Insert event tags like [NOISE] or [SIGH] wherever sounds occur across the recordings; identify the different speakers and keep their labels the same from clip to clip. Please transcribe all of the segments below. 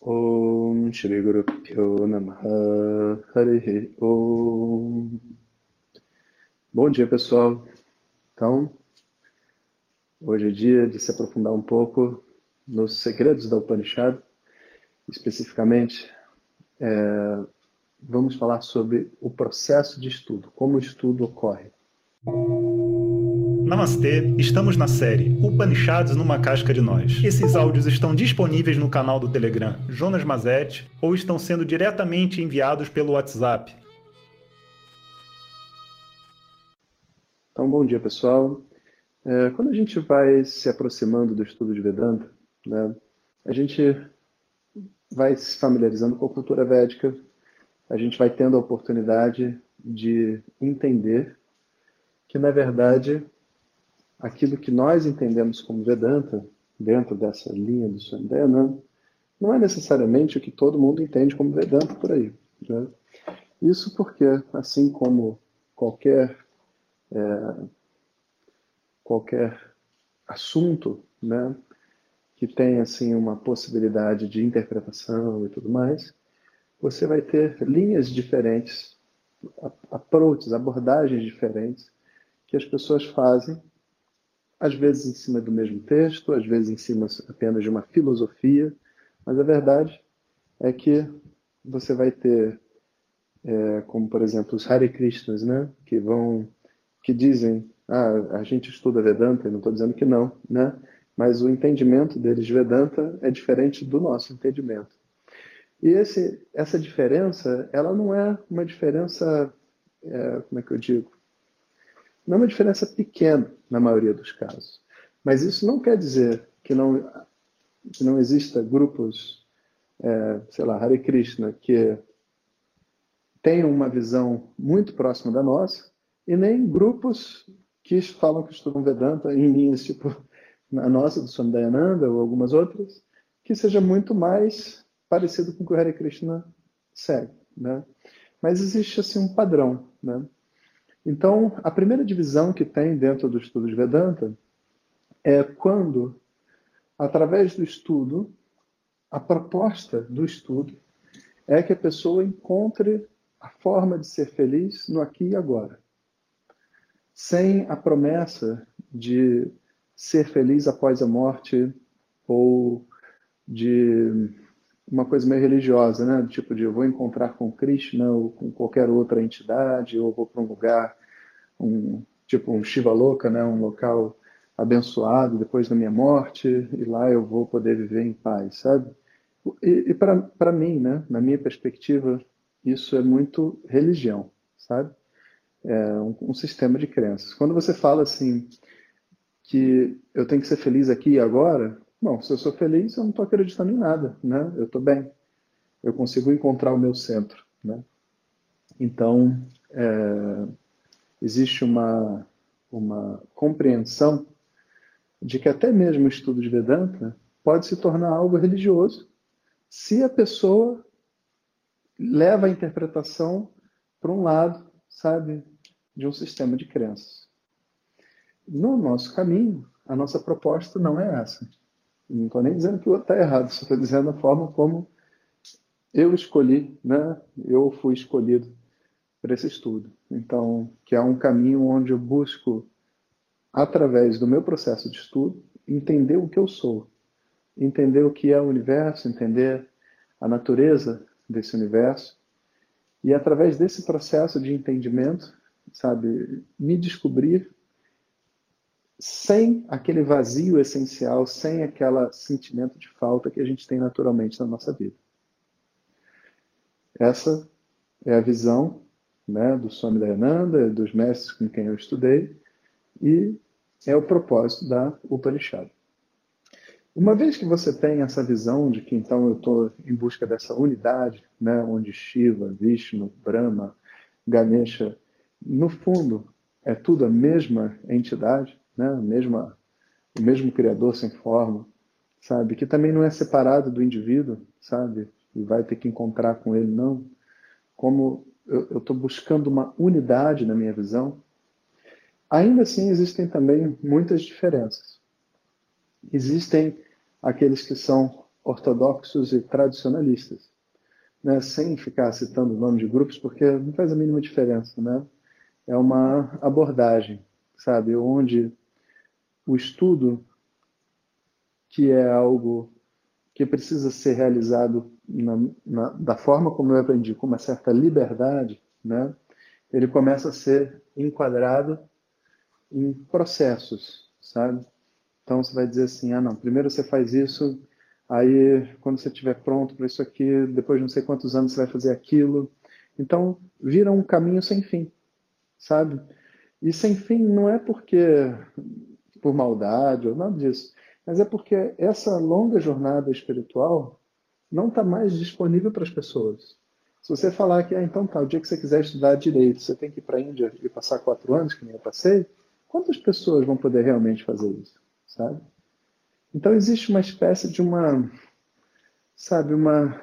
Speaker 1: Om Shri Guru Pyo Namaha. Om. Bom dia pessoal, então hoje é dia de se aprofundar um pouco nos segredos da Upanishad, especificamente é, vamos falar sobre o processo de estudo, como o estudo ocorre.
Speaker 2: Namastê, estamos na série Upanishads numa casca de nós. Esses áudios estão disponíveis no canal do Telegram Jonas Mazet ou estão sendo diretamente enviados pelo WhatsApp.
Speaker 1: Então, bom dia pessoal. É, quando a gente vai se aproximando do estudo de Vedanta, né, a gente vai se familiarizando com a cultura védica, a gente vai tendo a oportunidade de entender que, na verdade, aquilo que nós entendemos como Vedanta, dentro dessa linha do Swami Dayananda, não é necessariamente o que todo mundo entende como Vedanta por aí. Né? Isso porque, assim como qualquer, é, qualquer assunto né, que tem assim, uma possibilidade de interpretação e tudo mais, você vai ter linhas diferentes, approaches, abordagens diferentes que as pessoas fazem às vezes em cima do mesmo texto, às vezes em cima apenas de uma filosofia, mas a verdade é que você vai ter, é, como por exemplo os Hare Krishnas, né, que vão, que dizem, ah, a gente estuda Vedanta, não estou dizendo que não, né, mas o entendimento deles de Vedanta é diferente do nosso entendimento. E esse, essa diferença, ela não é uma diferença, é, como é que eu digo, não é uma diferença pequena na maioria dos casos. Mas isso não quer dizer que não, que não exista grupos, é, sei lá, Hare Krishna, que tenham uma visão muito próxima da nossa, e nem grupos que falam que estudam Vedanta em linhas tipo a nossa, do Swami Dayananda, ou algumas outras, que seja muito mais parecido com o que o Hare Krishna segue. Né? Mas existe assim um padrão. Né? Então, a primeira divisão que tem dentro do estudo de Vedanta é quando, através do estudo, a proposta do estudo é que a pessoa encontre a forma de ser feliz no aqui e agora, sem a promessa de ser feliz após a morte ou de uma coisa meio religiosa, né? Tipo de eu vou encontrar com Krishna ou com qualquer outra entidade, ou vou para um lugar, um tipo um Shiva louca, né? Um local abençoado depois da minha morte e lá eu vou poder viver em paz, sabe? E, e para mim, né? Na minha perspectiva, isso é muito religião, sabe? É um, um sistema de crenças. Quando você fala assim que eu tenho que ser feliz aqui e agora, Bom, se eu sou feliz, eu não estou acreditando em nada, né? Eu estou bem. Eu consigo encontrar o meu centro, né? Então, é, existe uma, uma compreensão de que até mesmo o estudo de Vedanta pode se tornar algo religioso se a pessoa leva a interpretação para um lado, sabe, de um sistema de crenças. No nosso caminho, a nossa proposta não é essa. Não estou nem dizendo que o outro está errado, só estou dizendo a forma como eu escolhi, né? Eu fui escolhido para esse estudo. Então, que é um caminho onde eu busco, através do meu processo de estudo, entender o que eu sou, entender o que é o universo, entender a natureza desse universo, e através desse processo de entendimento, sabe, me descobrir sem aquele vazio essencial, sem aquele sentimento de falta que a gente tem naturalmente na nossa vida. Essa é a visão né, do Swami Dayananda, dos mestres com quem eu estudei, e é o propósito da Upanishad. Uma vez que você tem essa visão de que então eu estou em busca dessa unidade, né, onde Shiva, Vishnu, Brahma, Ganesha, no fundo é tudo a mesma entidade, né? mesma, o mesmo Criador sem forma, sabe? Que também não é separado do indivíduo, sabe? E vai ter que encontrar com ele, não. Como eu estou buscando uma unidade na minha visão, ainda assim existem também muitas diferenças. Existem aqueles que são ortodoxos e tradicionalistas, né? sem ficar citando o nome de grupos, porque não faz a mínima diferença, né? É uma abordagem, sabe, onde o estudo, que é algo que precisa ser realizado na, na, da forma como eu aprendi, com uma certa liberdade, né? Ele começa a ser enquadrado em processos, sabe? Então você vai dizer assim, ah não, primeiro você faz isso, aí quando você estiver pronto para isso aqui, depois de não sei quantos anos você vai fazer aquilo. Então vira um caminho sem fim, sabe? E sem fim não é porque por maldade ou nada disso, mas é porque essa longa jornada espiritual não está mais disponível para as pessoas. Se você falar que, ah, então tá, o dia que você quiser estudar direito, você tem que ir para a Índia e passar quatro anos, que nem eu passei, quantas pessoas vão poder realmente fazer isso? sabe? Então existe uma espécie de uma, sabe, uma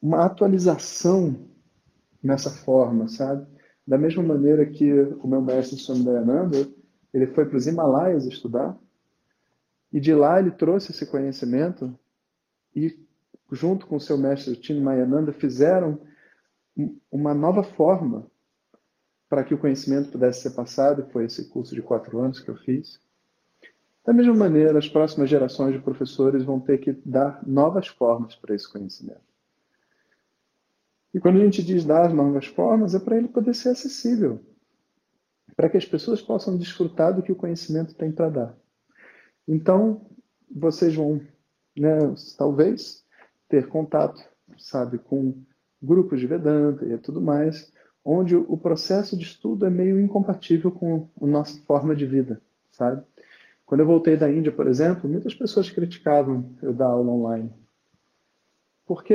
Speaker 1: uma atualização nessa forma, sabe? Da mesma maneira que o meu mestre Swami Dayananda, ele foi para os Himalaias estudar, e de lá ele trouxe esse conhecimento e junto com seu mestre Mayananda fizeram uma nova forma para que o conhecimento pudesse ser passado, foi esse curso de quatro anos que eu fiz. Da mesma maneira, as próximas gerações de professores vão ter que dar novas formas para esse conhecimento. E quando a gente diz dar novas formas, é para ele poder ser acessível, para que as pessoas possam desfrutar do que o conhecimento tem para dar. Então, vocês vão, né, talvez, ter contato, sabe, com grupos de Vedanta e tudo mais, onde o processo de estudo é meio incompatível com a nossa forma de vida, sabe? Quando eu voltei da Índia, por exemplo, muitas pessoas criticavam eu dar aula online. Porque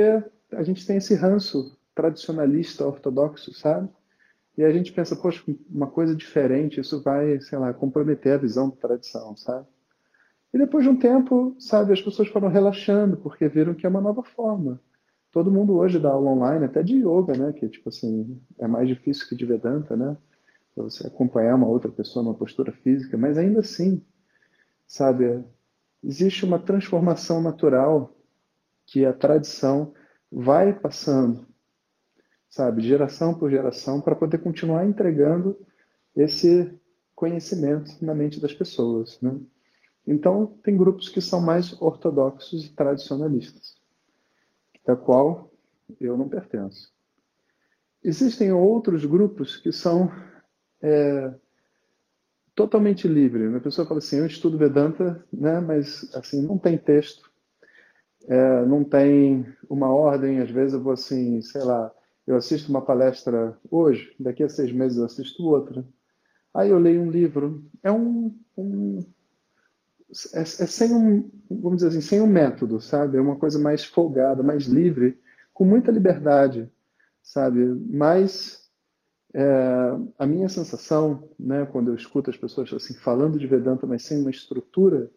Speaker 1: a gente tem esse ranço tradicionalista ortodoxo, sabe? E a gente pensa, poxa, uma coisa diferente, isso vai, sei lá, comprometer a visão da tradição, sabe? E depois de um tempo, sabe, as pessoas foram relaxando, porque viram que é uma nova forma todo mundo hoje dá aula online, até de yoga, né? Que tipo assim é mais difícil que de Vedanta, né? Para você acompanhar uma outra pessoa numa postura física, mas ainda assim, sabe, existe uma transformação natural que a tradição vai passando, sabe, geração por geração, para poder continuar entregando esse conhecimento na mente das pessoas, né? Então, tem grupos que são mais ortodoxos e tradicionalistas da qual eu não pertenço. Existem outros grupos que são é, totalmente livres. A pessoa fala assim, eu estudo Vedanta, né, mas assim não tem texto, é, não tem uma ordem. Às vezes eu vou assim, sei lá, eu assisto uma palestra hoje, daqui a seis meses eu assisto outra. Aí eu leio um livro. É um, um é, é, sem um, vamos dizer assim, sem um método, sabe? É uma coisa mais folgada, mais livre, com muita liberdade, sabe? Mas é, a minha sensação, né, quando eu escuto as pessoas assim falando de Vedanta, mas sem uma estrutura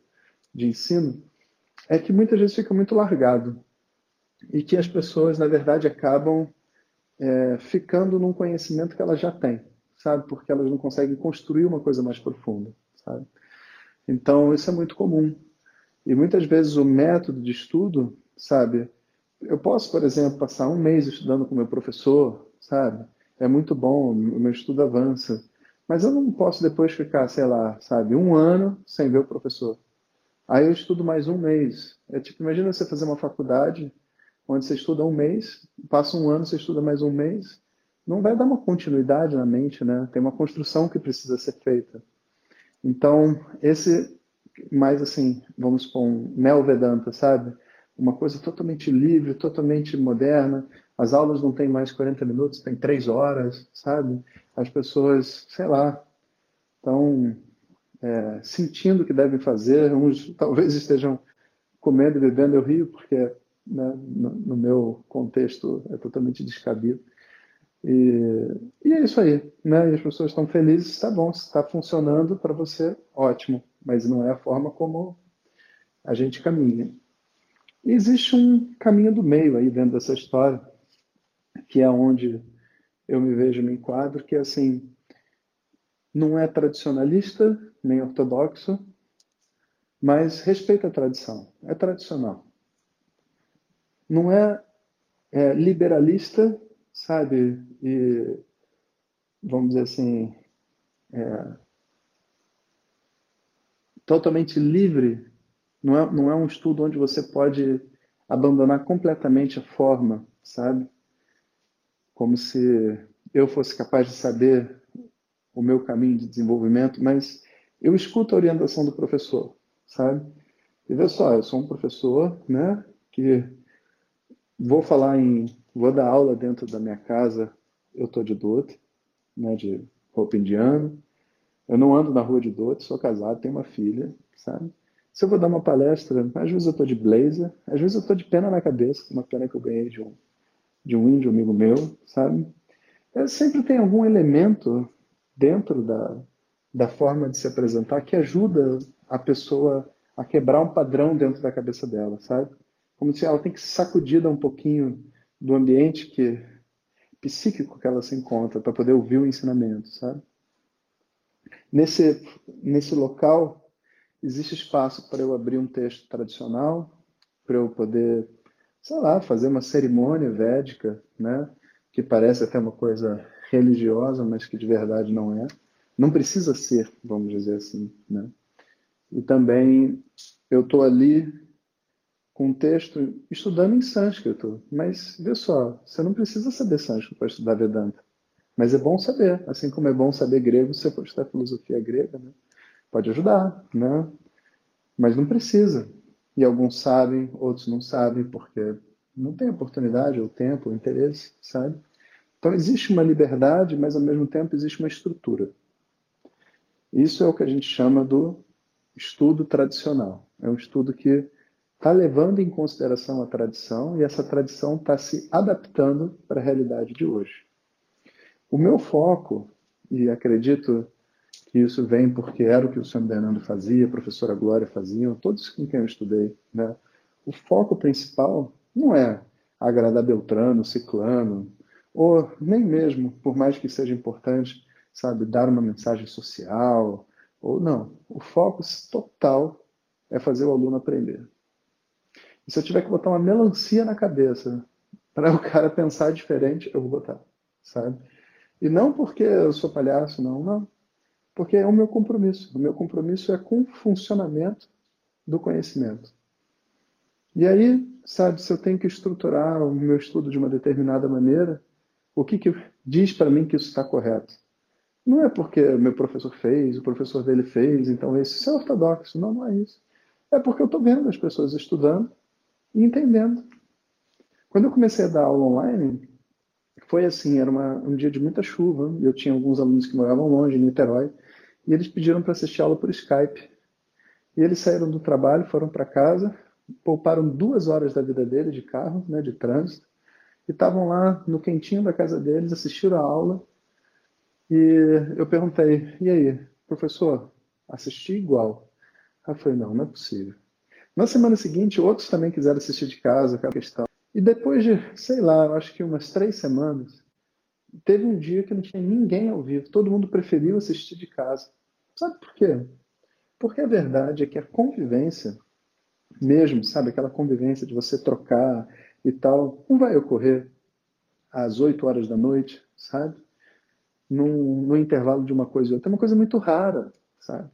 Speaker 1: de ensino, é que muitas vezes fica muito largado e que as pessoas, na verdade, acabam é, ficando num conhecimento que elas já têm, sabe? Porque elas não conseguem construir uma coisa mais profunda, sabe? Então, isso é muito comum. E muitas vezes o método de estudo, sabe? Eu posso, por exemplo, passar um mês estudando com meu professor, sabe? É muito bom, o meu estudo avança. Mas eu não posso depois ficar, sei lá, sabe, um ano sem ver o professor. Aí eu estudo mais um mês. É tipo, imagina você fazer uma faculdade onde você estuda um mês, passa um ano, você estuda mais um mês. Não vai dar uma continuidade na mente, né? Tem uma construção que precisa ser feita. Então, esse, mais assim, vamos supor, um neo-Vedanta, sabe? Uma coisa totalmente livre, totalmente moderna. As aulas não têm mais 40 minutos, tem 3 horas, sabe? As pessoas, sei lá, estão é, sentindo o que devem fazer. Uns talvez [LAUGHS] estejam comendo e bebendo. Eu rio porque né, no, no meu contexto é totalmente descabido. E, e, é isso aí, né? E as pessoas estão felizes, está bom, está funcionando para você, ótimo, mas não é a forma como a gente caminha. E existe um caminho do meio aí dentro dessa história, que é onde eu me vejo no enquadro, que é assim, não é tradicionalista nem ortodoxo, mas respeita a tradição, é tradicional. Não é, é liberalista, sabe, e vamos dizer assim, é, totalmente livre. Não é, não é um estudo onde você pode abandonar completamente a forma, sabe? Como se eu fosse capaz de saber o meu caminho de desenvolvimento, mas eu escuto a orientação do professor, sabe? E vê só, eu sou um professor, né, que vou falar em, vou dar aula dentro da minha casa, eu tô de dote, né, de roupa indiana, eu não ando na rua de dote, sou casado, tenho uma filha, sabe? Se eu vou dar uma palestra, às vezes eu tô de blazer, às vezes eu tô de pena na cabeça, uma pena que eu ganhei de um, de um índio amigo meu, sabe? Eu sempre tem algum elemento dentro da, da forma de se apresentar que ajuda a pessoa a quebrar um padrão dentro da cabeça dela, sabe? Como se ela tem que ser sacudida um pouquinho do ambiente que psíquico que ela se encontra para poder ouvir o ensinamento, sabe? Nesse nesse local existe espaço para eu abrir um texto tradicional, para eu poder, sei lá, fazer uma cerimônia védica, né? Que parece até uma coisa religiosa, mas que de verdade não é. Não precisa ser, vamos dizer assim, né? E também eu estou ali com um texto estudando em sânscrito, mas vê só, você não precisa saber sânscrito para estudar Vedanta. Mas é bom saber, assim como é bom saber grego, se você for estudar filosofia grega, né? Pode ajudar, né? Mas não precisa. E alguns sabem, outros não sabem, porque não tem oportunidade, ou tempo, ou interesse, sabe? Então existe uma liberdade, mas ao mesmo tempo existe uma estrutura. Isso é o que a gente chama do estudo tradicional. É um estudo que está levando em consideração a tradição e essa tradição está se adaptando para a realidade de hoje. O meu foco, e acredito que isso vem porque era o que o senhor Bernardo fazia, a professora Glória faziam, todos com quem eu estudei, né? O foco principal não é agradar Beltrano, Ciclano, ou nem mesmo, por mais que seja importante, sabe, dar uma mensagem social, ou não. O foco total é fazer o aluno aprender. E se eu tiver que botar uma melancia na cabeça para o cara pensar diferente, eu vou botar, sabe? E não porque eu sou palhaço, não, não. Porque é o meu compromisso. O meu compromisso é com o funcionamento do conhecimento. E aí, sabe, se eu tenho que estruturar o meu estudo de uma determinada maneira, o que, que diz para mim que isso está correto? Não é porque meu professor fez, o professor dele fez, então esse isso é ortodoxo. Não, não é isso. É porque eu estou vendo as pessoas estudando e entendendo. Quando eu comecei a dar aula online, foi assim, era uma, um dia de muita chuva, eu tinha alguns alunos que moravam longe, em Niterói, e eles pediram para assistir aula por Skype. E eles saíram do trabalho, foram para casa, pouparam duas horas da vida dele de carro, né, de trânsito, e estavam lá no quentinho da casa deles, assistiram a aula, e eu perguntei, e aí, professor, assisti igual? Eu falei, não, não é possível. Na semana seguinte, outros também quiseram assistir de casa, aquela questão. E depois de, sei lá, eu acho que umas três semanas, teve um dia que não tinha ninguém ao vivo, todo mundo preferiu assistir de casa. Sabe por quê? Porque a verdade é que a convivência, mesmo, sabe, aquela convivência de você trocar e tal, não vai ocorrer às 8 horas da noite, sabe? No, no intervalo de uma coisa e outra. É uma coisa muito rara, sabe?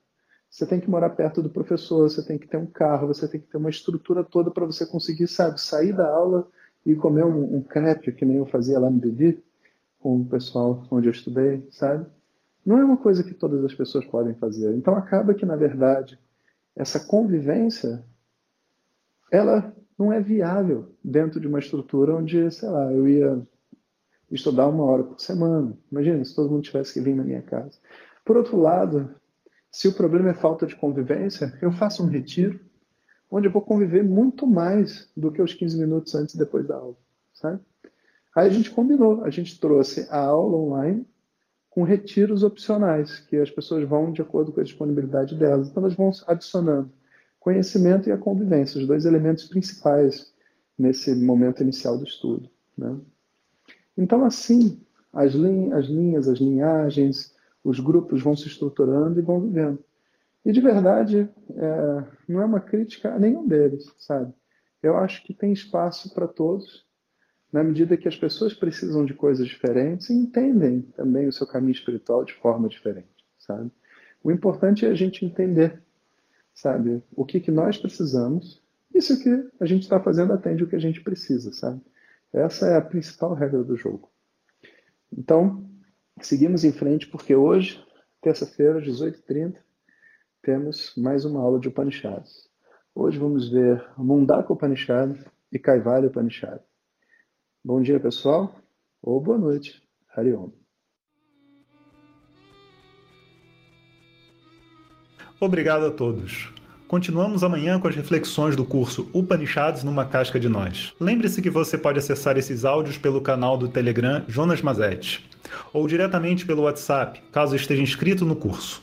Speaker 1: Você tem que morar perto do professor, você tem que ter um carro, você tem que ter uma estrutura toda para você conseguir, sabe, sair da aula e comer um, um crepe, que nem eu fazia lá no Bevi, com o pessoal onde eu estudei, sabe? Não é uma coisa que todas as pessoas podem fazer. Então acaba que, na verdade, essa convivência, ela não é viável dentro de uma estrutura onde, sei lá, eu ia estudar uma hora por semana. Imagina se todo mundo tivesse que vir na minha casa. Por outro lado, se o problema é falta de convivência, eu faço um retiro onde eu vou conviver muito mais do que os 15 minutos antes e depois da aula, sabe? Aí a gente combinou, a gente trouxe a aula online com retiros opcionais, que as pessoas vão de acordo com a disponibilidade delas. Então elas vão adicionando conhecimento e a convivência, os dois elementos principais nesse momento inicial do estudo. Né? Então, assim, as, as linhas, as linhagens, os grupos vão se estruturando e vão vivendo. E de verdade, é, não é uma crítica a nenhum deles, sabe? Eu acho que tem espaço para todos, na medida que as pessoas precisam de coisas diferentes e entendem também o seu caminho espiritual de forma diferente, sabe? O importante é a gente entender, sabe, o que, que nós precisamos. Isso que a gente está fazendo atende o que a gente precisa, sabe? Essa é a principal regra do jogo. Então, seguimos em frente, porque hoje, terça-feira, às 18h30, temos mais uma aula de Upanishads. Hoje vamos ver Mundaka Upanishad e Kaivalya Upanishad. Bom dia, pessoal, ou boa noite. Hariom.
Speaker 2: Obrigado a todos. Continuamos amanhã com as reflexões do curso Upanishads numa casca de nós. Lembre-se que você pode acessar esses áudios pelo canal do Telegram Jonas Mazetti ou diretamente pelo WhatsApp, caso esteja inscrito no curso.